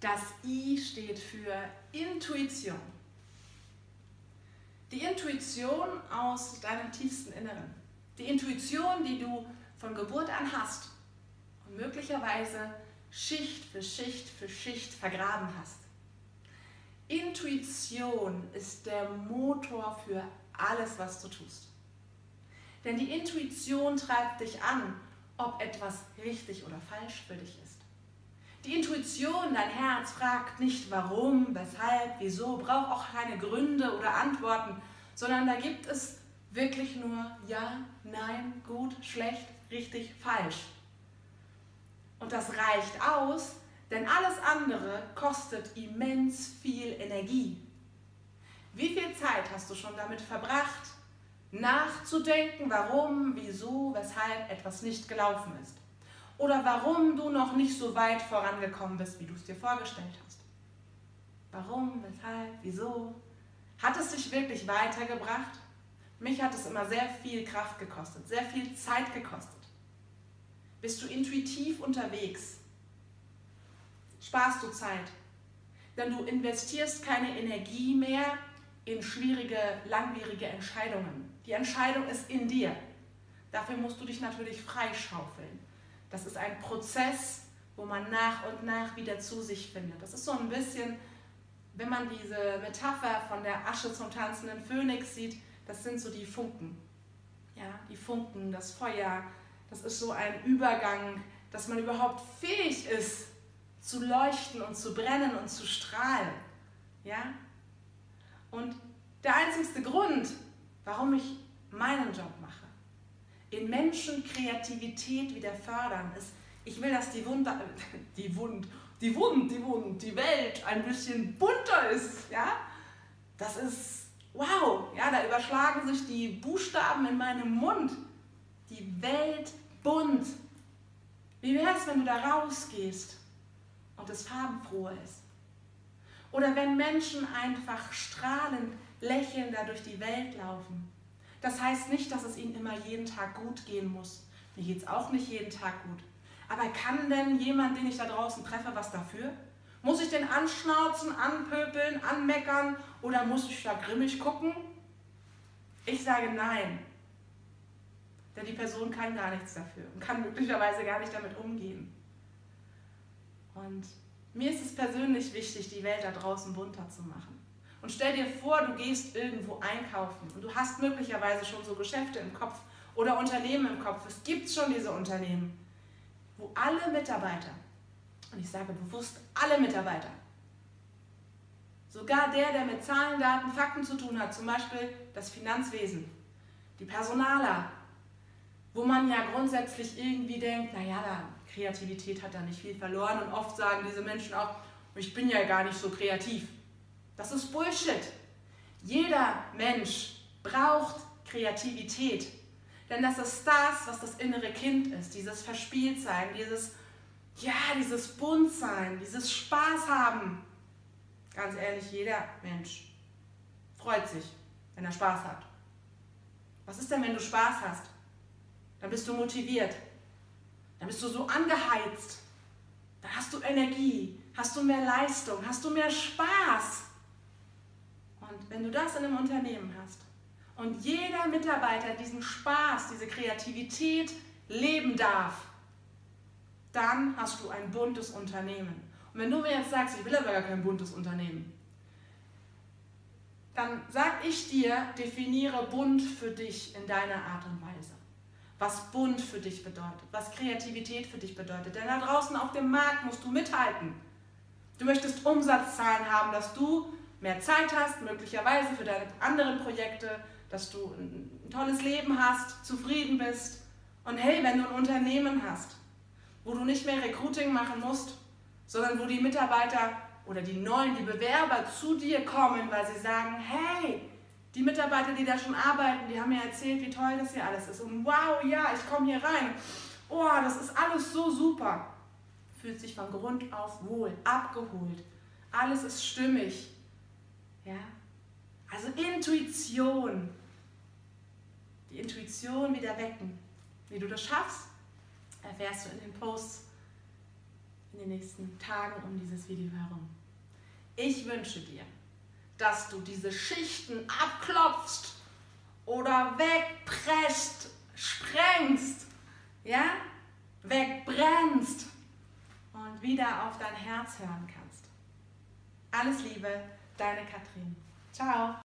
Das I steht für Intuition. Die Intuition aus deinem tiefsten Inneren. Die Intuition, die du von Geburt an hast und möglicherweise Schicht für Schicht für Schicht vergraben hast. Intuition ist der Motor für alles, was du tust. Denn die Intuition treibt dich an, ob etwas richtig oder falsch für dich ist. Die Intuition, dein Herz fragt nicht warum, weshalb, wieso, braucht auch keine Gründe oder Antworten, sondern da gibt es wirklich nur ja, nein, gut, schlecht, richtig, falsch. Und das reicht aus, denn alles andere kostet immens viel Energie. Wie viel Zeit hast du schon damit verbracht, nachzudenken, warum, wieso, weshalb etwas nicht gelaufen ist? Oder warum du noch nicht so weit vorangekommen bist, wie du es dir vorgestellt hast? Warum, weshalb, wieso? Hat es dich wirklich weitergebracht? Mich hat es immer sehr viel Kraft gekostet, sehr viel Zeit gekostet. Bist du intuitiv unterwegs? Sparst du Zeit? Denn du investierst keine Energie mehr in schwierige, langwierige Entscheidungen. Die Entscheidung ist in dir. Dafür musst du dich natürlich freischaufeln. Das ist ein Prozess, wo man nach und nach wieder zu sich findet. Das ist so ein bisschen, wenn man diese Metapher von der Asche zum tanzenden Phönix sieht, das sind so die Funken. Ja, die Funken, das Feuer, das ist so ein Übergang, dass man überhaupt fähig ist, zu leuchten und zu brennen und zu strahlen. Ja? Und der einzigste Grund, warum ich meinen Job mache, in Menschen Kreativität wieder fördern, ist, ich will, dass die Wunder, die Wund, die Wund, die Wund, die Welt ein bisschen bunter ist. Ja? Das ist wow, ja, da überschlagen sich die Buchstaben in meinem Mund. Die Welt bunt. Wie wäre es, wenn du da rausgehst und es farbenfroh ist? Oder wenn Menschen einfach strahlend, lächelnd da durch die Welt laufen. Das heißt nicht, dass es ihnen immer jeden Tag gut gehen muss. Mir geht es auch nicht jeden Tag gut. Aber kann denn jemand, den ich da draußen treffe, was dafür? Muss ich den anschnauzen, anpöbeln, anmeckern oder muss ich da grimmig gucken? Ich sage nein. Denn die Person kann gar nichts dafür und kann möglicherweise gar nicht damit umgehen. Und mir ist es persönlich wichtig, die Welt da draußen bunter zu machen. Und stell dir vor, du gehst irgendwo einkaufen und du hast möglicherweise schon so Geschäfte im Kopf oder Unternehmen im Kopf. Es gibt schon diese Unternehmen, wo alle Mitarbeiter und ich sage bewusst alle Mitarbeiter. Sogar der, der mit Zahlen, Daten, Fakten zu tun hat, zum Beispiel das Finanzwesen, die Personaler, wo man ja grundsätzlich irgendwie denkt, naja, da, Kreativität hat da nicht viel verloren und oft sagen diese Menschen auch, ich bin ja gar nicht so kreativ. Das ist Bullshit. Jeder Mensch braucht Kreativität. Denn das ist das, was das innere Kind ist, dieses Verspieltsein, dieses ja, dieses Buntsein, dieses Spaß haben. Ganz ehrlich, jeder Mensch freut sich, wenn er Spaß hat. Was ist denn, wenn du Spaß hast? Dann bist du motiviert. Dann bist du so angeheizt. Dann hast du Energie, hast du mehr Leistung, hast du mehr Spaß. Und wenn du das in einem Unternehmen hast und jeder Mitarbeiter diesen Spaß, diese Kreativität leben darf, dann hast du ein buntes Unternehmen. Und wenn du mir jetzt sagst, ich will aber gar kein buntes Unternehmen, dann sag ich dir, definiere bunt für dich in deiner Art und Weise. Was bunt für dich bedeutet, was Kreativität für dich bedeutet. Denn da draußen auf dem Markt musst du mithalten. Du möchtest Umsatzzahlen haben, dass du mehr Zeit hast, möglicherweise für deine anderen Projekte, dass du ein tolles Leben hast, zufrieden bist. Und hey, wenn du ein Unternehmen hast, wo du nicht mehr Recruiting machen musst, sondern wo die Mitarbeiter oder die neuen, die Bewerber zu dir kommen, weil sie sagen, hey, die Mitarbeiter, die da schon arbeiten, die haben mir erzählt, wie toll das hier alles ist. Und wow, ja, ich komme hier rein. Oh, das ist alles so super. Fühlt sich von Grund auf wohl, abgeholt. Alles ist stimmig. Ja? Also Intuition. Die Intuition wieder wecken. Wie du das schaffst, erfährst du in den Posts in den nächsten Tagen um dieses Video herum. Ich wünsche dir, dass du diese Schichten abklopfst oder wegpresst, sprengst, ja, wegbrennst und wieder auf dein Herz hören kannst. Alles Liebe, deine Katrin. Ciao.